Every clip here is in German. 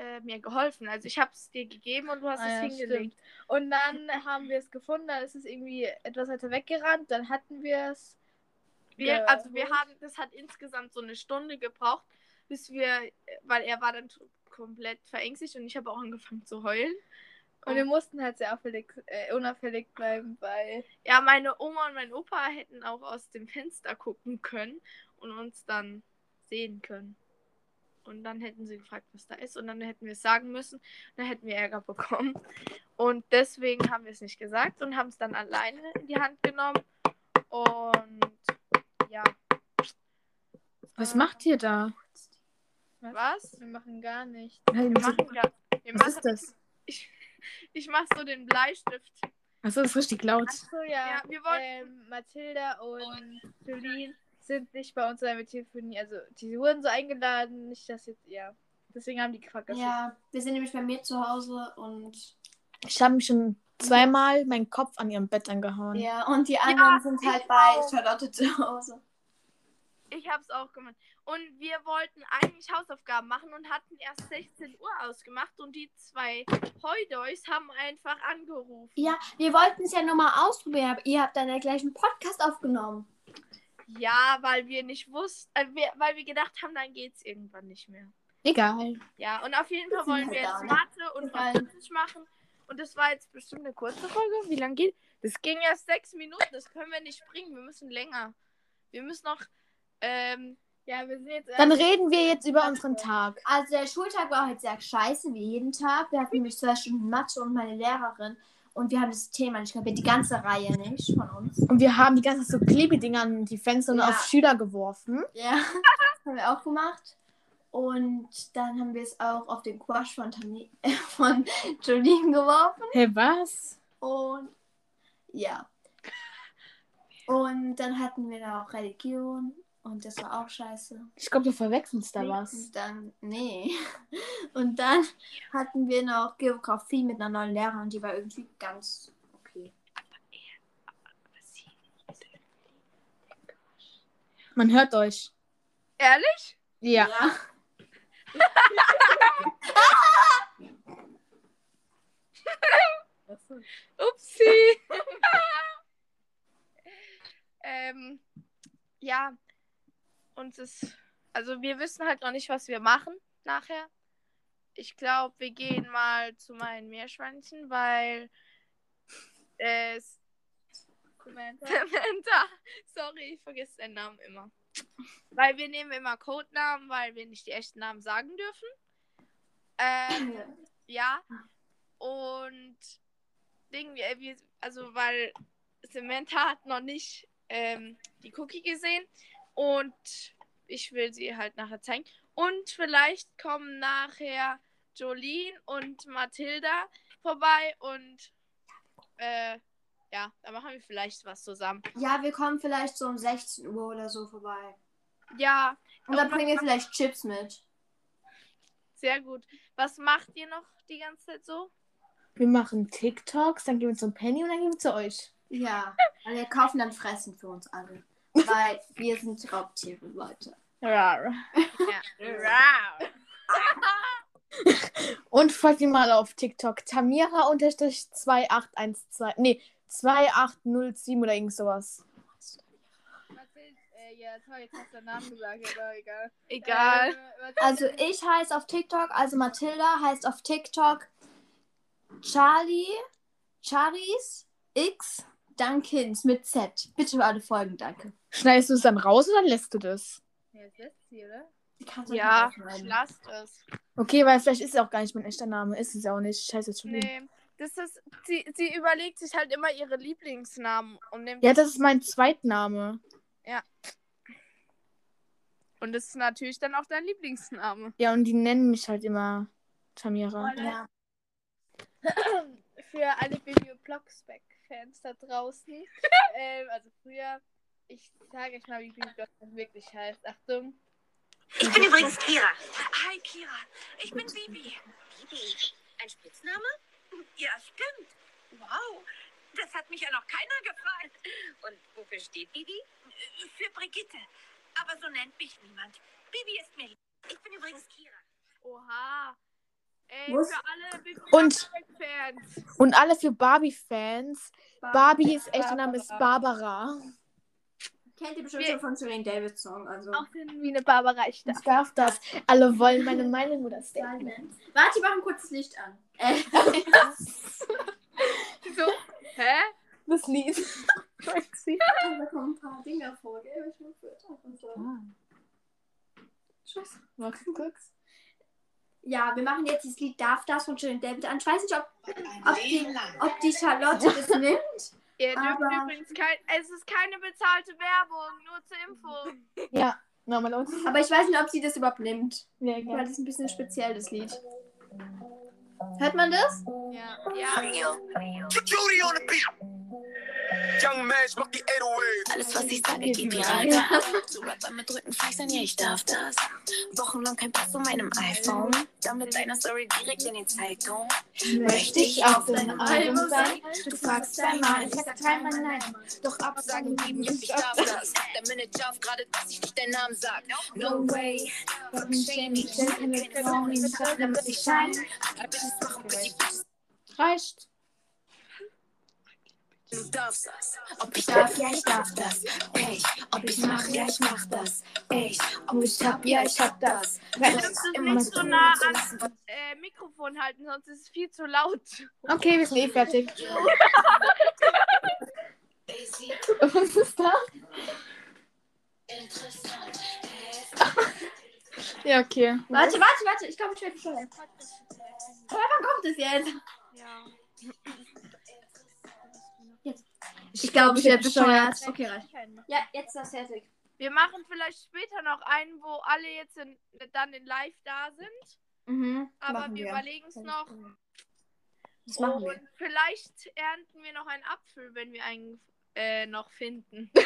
äh, mir geholfen. Also ich habe es dir gegeben und du hast Ah, es ja, hingelegt. Und dann haben wir es gefunden, dann ist es irgendwie etwas weiter weggerannt, dann hatten wir es. Wir, also wir haben, das hat insgesamt so eine Stunde gebraucht, bis wir, weil er war dann komplett verängstigt und ich habe auch angefangen zu heulen. Und wir mussten halt sehr auffällig, äh, unauffällig bleiben, weil. Ja, meine Oma und mein Opa hätten auch aus dem Fenster gucken können und uns dann sehen können. Und dann hätten sie gefragt, was da ist. Und dann hätten wir es sagen müssen. Dann hätten wir Ärger bekommen. Und deswegen haben wir es nicht gesagt und haben es dann alleine in die Hand genommen. Und ja. Was Äh, macht ihr da? Was? Wir machen gar nichts. Wir machen gar, wir Was ist machen, das? ich, ich mach so den Bleistift. Achso, das ist richtig laut. Achso, ja. Ja, wir wollten. ähm, Mathilda und Jolene sind nicht bei uns, weil wir telefonieren. Also, die wurden so eingeladen, nicht dass jetzt, ja. Deswegen haben die vergessen. Ja, wir sind nämlich bei mir zu Hause und Ich habe mich schon zweimal meinen Kopf an ihrem Bett angehauen. ja, und die anderen sind halt ich bei auch. Charlotte zu Hause. Ich hab's auch gemacht. Und wir wollten eigentlich Hausaufgaben machen und hatten erst 16 Uhr ausgemacht und die zwei Heudeus haben einfach angerufen. Ja, wir wollten es ja nur mal ausprobieren, aber ihr habt dann ja gleich einen Podcast aufgenommen. Ja, weil wir nicht wussten, äh, wir, weil wir gedacht haben, dann geht's irgendwann nicht mehr. Egal. Ja, und auf jeden Fall wollen halt wir jetzt? Mathe und. Französisch machen. Und das war jetzt bestimmt eine kurze Folge. Wie lange geht? Das ging erst sechs Minuten. Das können wir nicht bringen. Wir müssen länger. Wir müssen noch. Ähm, Ja, wir sind jetzt. Dann reden wir jetzt über unseren Tag. Also der Schultag war heute sehr scheiße, wie jeden Tag. Wir hatten nämlich zwei Stunden Mathe und meine Lehrerin. Und wir haben das Thema nicht kapiert, die ganze Reihe nicht von uns. Und wir haben die ganze Zeit so Klebedinger an die Fenster und Ja. auf Schüler geworfen. Ja, haben wir auch gemacht. Und dann haben wir es auch auf den Quash von, Tani von Jolene geworfen. Hey, was? Und ja. Und dann hatten wir da auch Religion. Und das war auch scheiße. Ich glaube, du verwechselst da was. Und dann, nee. Und dann hatten wir noch Geografie mit einer neuen Lehrerin und die war irgendwie ganz okay. Man hört euch. ehrlich? Ja. Upsi. ähm, ja. Uns ist. Also wir wissen halt noch nicht, was wir machen nachher. Ich glaube, wir gehen mal zu meinen Meerschweinchen, weil es Samantha. Sorry, ich vergesse deinen Namen immer. Weil wir nehmen immer Codenamen, weil wir nicht die echten Namen sagen dürfen. Ähm, ja. Und Ding, wir, also weil Samantha hat noch nicht ähm, die Cookie gesehen und ich will sie halt nachher zeigen. Und vielleicht kommen nachher Jolene und Mathilda vorbei und äh, ja, da machen wir vielleicht was zusammen. Ja, wir kommen vielleicht so um 16 Uhr oder so vorbei. Ja, Und dann Und bringen wir vielleicht Chips mit. sehr gut. Was macht ihr noch die ganze Zeit so? Wir machen TikToks, dann gehen wir zum Penny und dann gehen wir zu euch. Ja. Und wir kaufen dann Fressen für uns alle. Weil wir sind Raubtiere, Leute. Ja. Und folgt ihr mal auf TikTok. Tamira-2812. Nee, 2807 oder irgend sowas. Äh, ja, toll, jetzt hast du den Namen gesagt, aber egal. Also ich heiße auf TikTok, also Mathilda heißt auf TikTok Charlie, Charis X Dunkins mit Z. Bitte alle folgen, danke. Schneidest du es dann raus oder lässt du das? Ja, das letzte hier, oder? Ja, nicht rausschneiden. lasst es. Okay, weil vielleicht ist es auch gar nicht mein echter Name. Ist es auch nicht. Scheiße, jetzt schon. Nee. Das ist, sie, sie überlegt sich halt immer ihre Lieblingsnamen und nimmt. Ja, das ist mein Zweitname. Und das ist natürlich dann auch dein Lieblingsname. Ja, und die nennen mich halt immer Tamira. Ja. Für alle Video Blocksback-Fans da draußen. ähm, also früher, ich sage euch mal, wie Blocksback wirklich heißt. Achtung. Ich bin übrigens Kira. Hi, Kira. Ich bin Bibi. Bibi? Ein Spitzname? Ja, stimmt. Wow. Das hat mich ja noch keiner gefragt. Und wofür steht Bibi? Für Brigitte. Aber so nennt mich niemand. Bibi ist mir lieb. Ich bin übrigens Kira. Oha. Ey, Muss- für alle Big Und- Fans. Und alle für Barbie-Fans. Barbies echter Name ist Barbara. Kennt ihr bestimmt Wir- schon von Shirin Davids Song. Also. Auch wie eine Barbara ich Ich darf das. Alle wollen meine Meinung oder Statement. Warte, ich mache ein kurzes Licht an. Äh, So, hä? Das Lied. Maxi. da kommen ein paar Dinger vor, gell? Ich muss für und so. Tschüss. Du kurz? Ja, wir machen jetzt das Lied Darf das von Shirin David an. Ich weiß nicht, ob, ob, die, ob die Charlotte das nimmt. Ihr dürft Aber- übrigens kein. Es ist keine bezahlte Werbung, nur zur Info. Ja. Nochmal los. Aber ich weiß nicht, ob sie das überhaupt nimmt. Ja, Weil gerne. das ist ein bisschen speziell, das Lied. Hört man das? Ja. ja. Alles, was ich sage, geht viral. So Rapper mit Rücken flexen, ja, ich darf das. Wochenlang kein Pass von meinem iPhone. Dann mit deiner Story direkt in die Zeitung. Möchte ich auf deinem Album sein? Du fragst zweimal, ich sag dreimal nein. Doch Absagen geben, jupp, ich darf das. Der Manager auf gerade, dass ich nicht deinen Namen sag. No way. Fucking shame me. Keine Frau, die mich hat, damit ich shine. Bitches machen bitches. Reicht. Du darfst das. Ob ich darf, ja, ich darf das. Ey, ob ich mach, ja, ich mach das. Ey, ob ich hab, ja, ich hab das. Du es nicht so nah ans äh, Mikrofon halten, sonst ist es viel zu laut. Okay, wir sind eh fertig. Was ist da? Ja, okay. Warte, warte, warte. Ich glaube, ich werde schon. Aber wann kommt es jetzt? Ich glaube, ich werde bescheuert. Okay, reicht. Ja, jetzt ist das fertig. Wir machen vielleicht später noch einen, wo alle jetzt in, dann in live da sind. Mhm. Aber wir, wir. überlegen es noch. Das machen Und wir. vielleicht ernten wir noch einen Apfel, wenn wir einen äh, noch finden.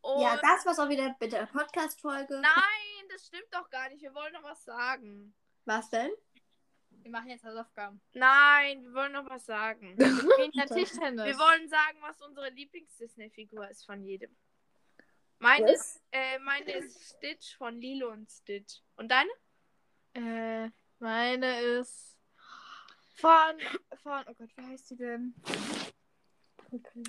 Und Ja, das war's auch wieder mit der Podcast-Folge. Nein, das stimmt doch gar nicht. Wir wollen noch was sagen. Was denn? Wir machen jetzt Hausaufgaben. Nein, wir wollen noch was sagen. Wiener Tischtennis. Wir wollen sagen, was unsere Lieblings-Disney-Figur ist von jedem. Meine ist, äh, meine ist Stitch von Lilo und Stitch. Und deine? Äh, meine ist von, von, oh Gott, wie heißt die denn? Okay.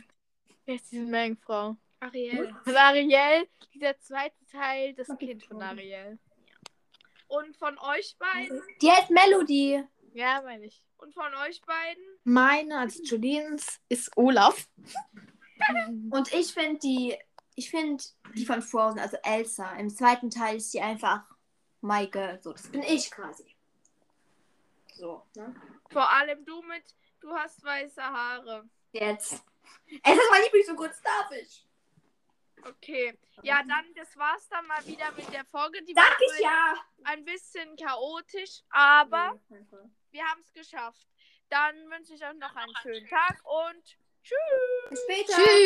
Wie heißt diese Meerjungfrau? Ariel. Von Ariel, dieser zweite Teil, das Kind von. Ariel. Und von euch beiden? Die heißt Melody. Ja, meine ich. Und von euch beiden? Meine als Juliens ist Olaf. Und ich finde die, ich finde die von Frozen, also Elsa, im zweiten Teil ist sie einfach my girl. So, das bin ich quasi. So, ne? Vor allem du mit, du hast weiße Haare. Jetzt. Es ist mein Lieblings so kurz darf ich. Okay. Ja, dann, das war's dann mal wieder mit der Folge. Die Sag war ich ja. ein bisschen chaotisch, aber wir haben es geschafft. Dann wünsche ich euch noch einen schönen Tag und Bis später. Tschüss.